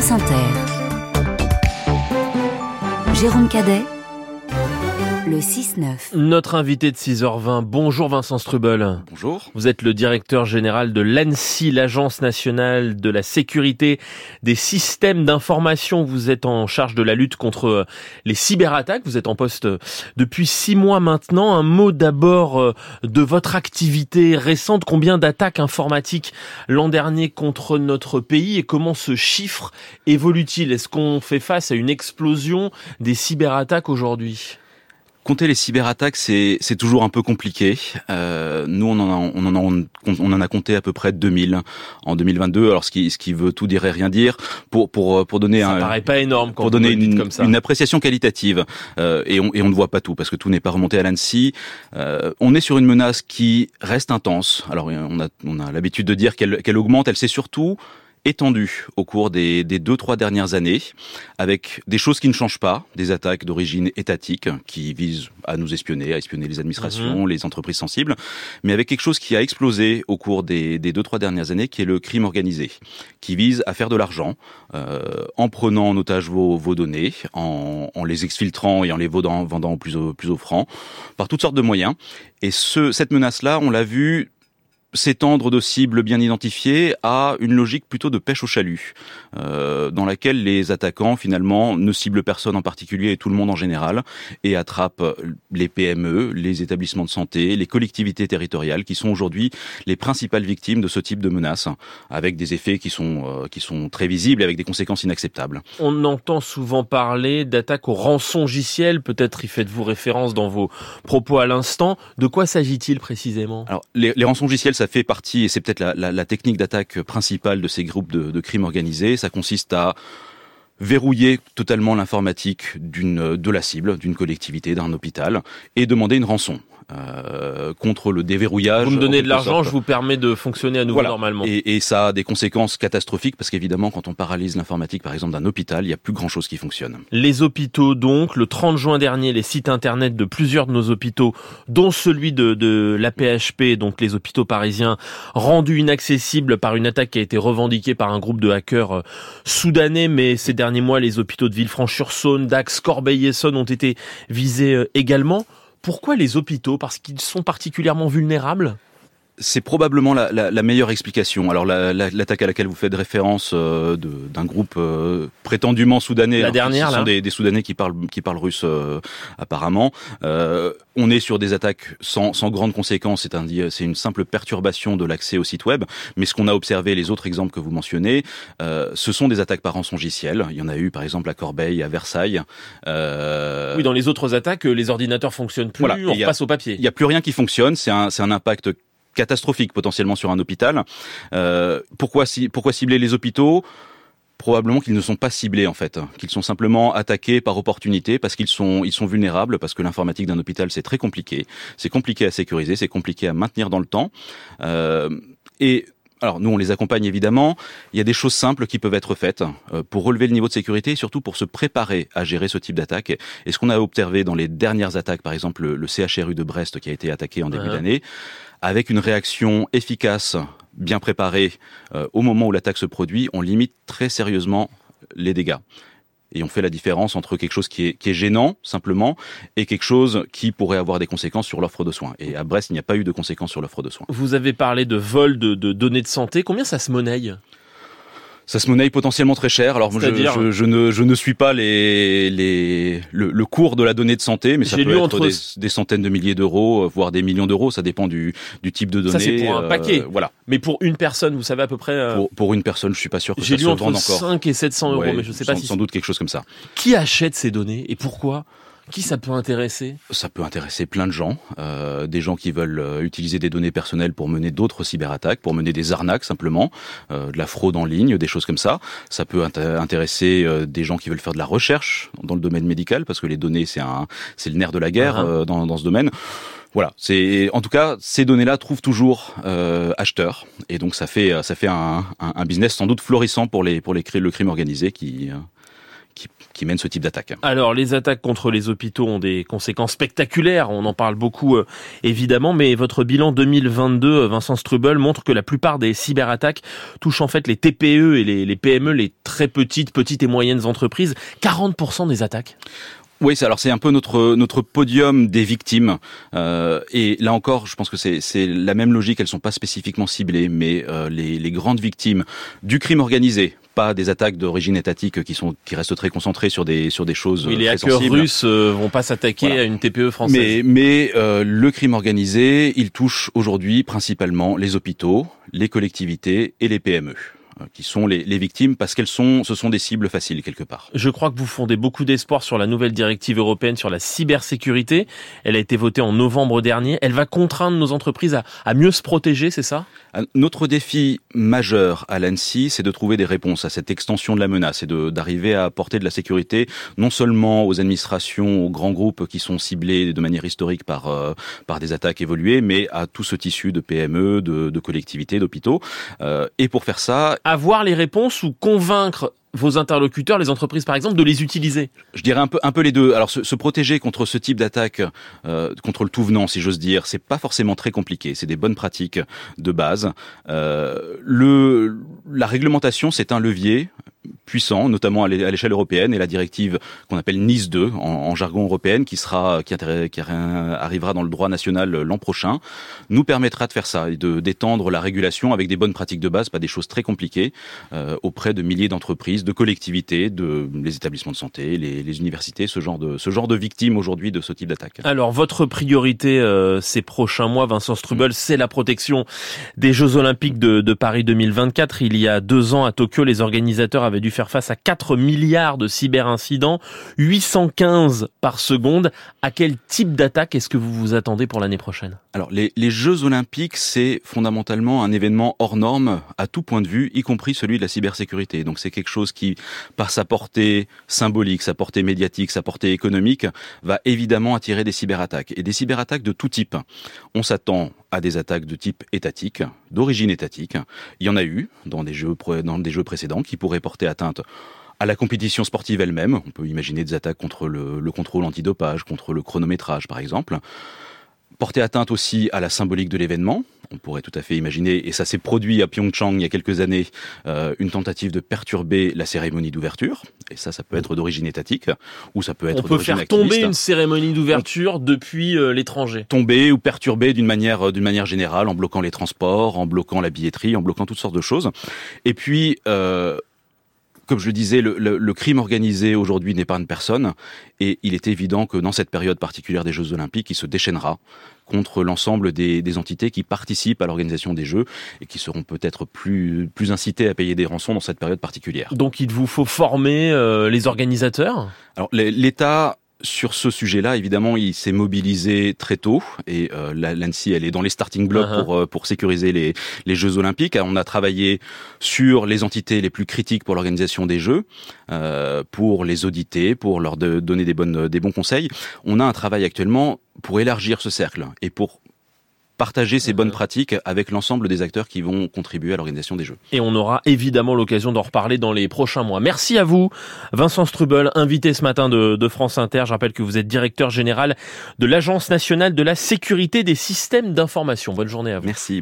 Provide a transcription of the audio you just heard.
France Inter. Jérôme Cadet le 6-9. Notre invité de 6h20, bonjour Vincent Strubel. Bonjour. Vous êtes le directeur général de l'ANSI, l'Agence nationale de la sécurité des systèmes d'information. Vous êtes en charge de la lutte contre euh, les cyberattaques. Vous êtes en poste euh, depuis six mois maintenant. Un mot d'abord euh, de votre activité récente. Combien d'attaques informatiques l'an dernier contre notre pays et comment ce chiffre évolue-t-il? Est-ce qu'on fait face à une explosion des cyberattaques aujourd'hui? Compter les cyberattaques, c'est c'est toujours un peu compliqué. Euh, nous, on en a on en a on en a compté à peu près 2000 en 2022. Alors ce qui ce qui veut tout dire et rien dire pour pour pour donner ça un paraît pas énorme pour donner une, une appréciation qualitative euh, et on et on ne voit pas tout parce que tout n'est pas remonté à l'ANSI. Euh, on est sur une menace qui reste intense. Alors on a on a l'habitude de dire qu'elle qu'elle augmente. Elle s'est surtout étendue au cours des, des deux trois dernières années, avec des choses qui ne changent pas, des attaques d'origine étatique qui visent à nous espionner, à espionner les administrations, mhm. les entreprises sensibles, mais avec quelque chose qui a explosé au cours des, des deux trois dernières années, qui est le crime organisé, qui vise à faire de l'argent euh, en prenant en otage vos, vos données, en, en, les exfiltrant et en les vendant, vendant plus au, plus au franc, par toutes sortes de moyens. Et ce, cette menace-là, on l'a vu s'étendre de cibles bien identifiées à une logique plutôt de pêche au chalut, euh, dans laquelle les attaquants finalement ne ciblent personne en particulier et tout le monde en général, et attrapent les PME, les établissements de santé, les collectivités territoriales, qui sont aujourd'hui les principales victimes de ce type de menaces, avec des effets qui sont euh, qui sont très visibles et avec des conséquences inacceptables. On entend souvent parler d'attaques au rançongiciel, peut-être y faites-vous référence dans vos propos à l'instant. De quoi s'agit-il précisément? Alors les, les rançongiciels ça fait partie, et c'est peut-être la, technique d'attaque principale de ces groupes de, de crimes organisés, ça consiste à verrouiller totalement l'informatique d'une de la cible, d'une collectivité, d'un hôpital, et demander une rançon. Euh, contre le déverrouillage. Vous me donnez de l'argent, je vous permets de fonctionner à nouveau normalement. Et, et, ça a des conséquences catastrophiques parce qu'évidemment, quand on paralyse l'informatique, par exemple, d'un hôpital, il n'y a plus grand chose qui fonctionne. Les hôpitaux, donc, le 30 juin dernier, les sites internet de plusieurs de nos hôpitaux, dont celui de, de l'APHP, donc les hôpitaux parisiens, rendus inaccessibles par une attaque qui a été revendiquée par un groupe de hackers euh, soudanais, mais ces derniers mois, les hôpitaux de Villefranche-sur-Saône, Dax, Corbeil-Essonne ont été visés euh, également. Pourquoi les hôpitaux? Parce qu'ils sont particulièrement vulnérables? C'est probablement la, la, la, meilleure explication. Alors l'attaque la, à laquelle vous faites référence euh, d'un groupe euh, prétendument soudanais, la dernière, ce sont des, des, Soudanais qui parlent qui parlent russe euh, apparemment. Euh, on est sur des attaques sans, sans grandes conséquences, c'est un, c'est une simple perturbation de l'accès au site web. Mais ce qu'on a observé, les autres exemples que vous mentionnez, euh, ce sont des attaques par rançongiciel. Il y en a eu par exemple à Corbeil, à Versailles. oui, dans les autres attaques, les ordinateurs fonctionnent plus, voilà, on passe au papier. Il n'y a plus rien qui fonctionne. C'est un, un impact catastrophique potentiellement sur un hôpital. Euh, pourquoi, pourquoi cibler les hôpitaux? Probablement qu'ils ne sont pas ciblés en fait, qu'ils sont simplement attaqués par opportunité parce qu'ils sont ils sont vulnérables parce que l'informatique d'un hôpital c'est très compliqué, c'est compliqué à sécuriser, c'est compliqué à maintenir dans le temps. Euh, et alors nous, on les accompagne évidemment. Il y a des choses simples qui peuvent être faites euh, pour relever le niveau de sécurité et surtout pour se préparer à gérer ce type d'attaque. Et ce qu'on a observé dans les dernières attaques, par exemple le, CHRU de Brest qui a été attaqué en début d'année, avec une réaction efficace, bien préparée euh, au moment où l'attaque se produit, on limite très sérieusement les dégâts et on fait la différence entre quelque chose qui est, qui est gênant simplement et quelque chose qui pourrait avoir des conséquences sur l'offre de soins. Et à Brest, il n'y a pas eu de conséquences sur l'offre de soins. Vous avez parlé de vol de, de données de santé. Combien ça se monnaie? Ça se monnaie potentiellement très cher. Alors je, je, je, ne, je ne suis pas les, les, le, le cours de la donnée de santé, mais ça peut être entre... des, des, centaines de milliers d'euros, euh, voire des millions d'euros. Ça dépend du, du type de données. Ça c'est pour un paquet. Euh, voilà. Mais pour une personne, vous savez à peu près. Euh... Pour, pour, une personne, je suis pas sûr que J'ai ça lu entre encore. 5 et 700 euros, ouais, mais je sais pas si sans doute quelque chose comme ça. Qui achète ces données et pourquoi qui ça peut intéresser? Ça peut intéresser plein de gens, euh, des gens qui veulent euh, utiliser des données personnelles pour mener d'autres cyberattaques, pour mener des arnaques simplement, euh, de la fraude en ligne, des choses comme ça. Ça peut intéresser euh, des gens qui veulent faire de la recherche dans le domaine médical, parce que les données c'est un, c'est le nerf de la guerre uh -huh. dans, dans ce domaine. Voilà, c'est en tout cas ces données-là trouvent toujours euh, acheteurs et donc ça fait ça fait un, un, un, business sans doute florissant pour les pour les le crime organisé qui qui, mènent ce type d'attaque. Alors, les attaques contre les hôpitaux ont des conséquences spectaculaires. On en parle beaucoup, euh, évidemment, mais votre bilan 2022, euh, Vincent Strubel, montre que la plupart des cyberattaques touchent en fait les TPE et les, les PME, les très petites, petites et moyennes entreprises. 40% des attaques? Oui, alors c'est un peu notre notre podium des victimes. Euh, et là encore, je pense que c'est c'est la même logique. Elles sont pas spécifiquement ciblées, mais euh, les les grandes victimes du crime organisé, pas des attaques d'origine étatique qui sont qui restent très concentrées sur des sur des choses oui, les hackers russes euh, vont pas s'attaquer à une TPE française. Mais mais euh, le crime organisé, il touche aujourd'hui principalement les hôpitaux, les collectivités et les PME. Euh, qui sont les, les victimes parce qu'elles sont, ce sont des cibles faciles quelque part. Je crois que vous fondez beaucoup d'espoir sur la nouvelle directive européenne sur la cybersécurité. Elle a été votée en novembre dernier. Elle va contraindre nos entreprises à, à mieux se protéger, c'est ça? Notre défi majeur à l'ANSI, c'est de trouver des réponses à cette extension de la menace et d'arriver à apporter de la sécurité non seulement aux administrations, aux grands groupes qui sont ciblés de manière historique par euh, par des attaques évoluées, mais à tout ce tissu de PME, de, de collectivités, d'hôpitaux. Euh, et pour faire ça, avoir les réponses ou convaincre vos interlocuteurs, les entreprises par exemple, de les utiliser Je dirais un peu, un peu les deux. Alors se, se protéger contre ce type d'attaque, euh, contre le tout venant, si j'ose dire, c'est pas forcément très compliqué. C'est des bonnes pratiques de base. Euh, le, la réglementation, c'est un levier puissant, notamment à l'échelle européenne, et la directive qu'on appelle Nice 2 en, en, jargon européen, qui sera qui, qui, arrivera dans le droit national l'an prochain, nous permettra de faire ça et de d'étendre la régulation avec des bonnes pratiques de base, pas des choses très compliquées, euh, auprès de milliers d'entreprises, de collectivités, de les établissements de santé, les, les, universités, ce genre de ce genre de victimes aujourd'hui de ce type d'attaque. Alors votre priorité euh, ces prochains mois, Vincent Strubel, c'est la protection des Jeux Olympiques de, de Paris 2024. Il y a deux ans à Tokyo, les organisateurs avaient dû faire face à 4 milliards de cyberincidents, 815 par seconde. À quel type d'attaque est-ce que vous vous attendez pour l'année prochaine? Alors, les, les, Jeux Olympiques, c'est fondamentalement un événement hors norme à tout point de vue, y compris celui de la cybersécurité. Donc, c'est quelque chose qui, par sa portée symbolique, sa portée médiatique, sa portée économique, va évidemment attirer des cyberattaques. Et des cyberattaques de tout type. On s'attend à des attaques de type étatique, d'origine étatique. Il y en a eu dans des jeux, dans des jeux précédents qui pourraient porter atteinte à la compétition sportive elle-même. On peut imaginer des attaques contre le, le contrôle antidopage, contre le chronométrage par exemple. Porter atteinte aussi à la symbolique de l'événement. On pourrait tout à fait imaginer, et ça s'est produit à Pyeongchang il y a quelques années, euh, une tentative de perturber la cérémonie d'ouverture. Et ça, ça peut être d'origine étatique, ou ça peut être On peut faire activiste. tomber une cérémonie d'ouverture depuis euh, l'étranger. Tomber ou perturber d'une manière, d'une manière générale, en bloquant les transports, en bloquant la billetterie, en bloquant toutes sortes de choses. Et puis, euh, comme je le disais, le, le, le crime organisé aujourd'hui n'épargne personne, et il est évident que dans cette période particulière des Jeux Olympiques, il se déchaînera contre l'ensemble des, des, entités qui participent à l'organisation des Jeux et qui seront peut-être plus, plus incitées à payer des rançons dans cette période particulière. Donc il vous faut former euh, les organisateurs? Alors l'État sur ce sujet-là, évidemment, il s'est mobilisé très tôt et euh, l'ANSI, elle est dans les starting blocks uh -huh. pour euh, pour sécuriser les les Jeux Olympiques. On a travaillé sur les entités les plus critiques pour l'organisation des Jeux, euh, pour les auditer, pour leur de, donner des bonnes des bons conseils. On a un travail actuellement pour élargir ce cercle et pour partager ces bonnes pratiques avec l'ensemble des acteurs qui vont contribuer à l'organisation des Jeux. Et on aura évidemment l'occasion d'en reparler dans les prochains mois. Merci à vous, Vincent Strubel, invité ce matin de, de, France Inter. Je rappelle que vous êtes directeur général de l'Agence nationale de la sécurité des systèmes d'information. Bonne journée à vous. Merci.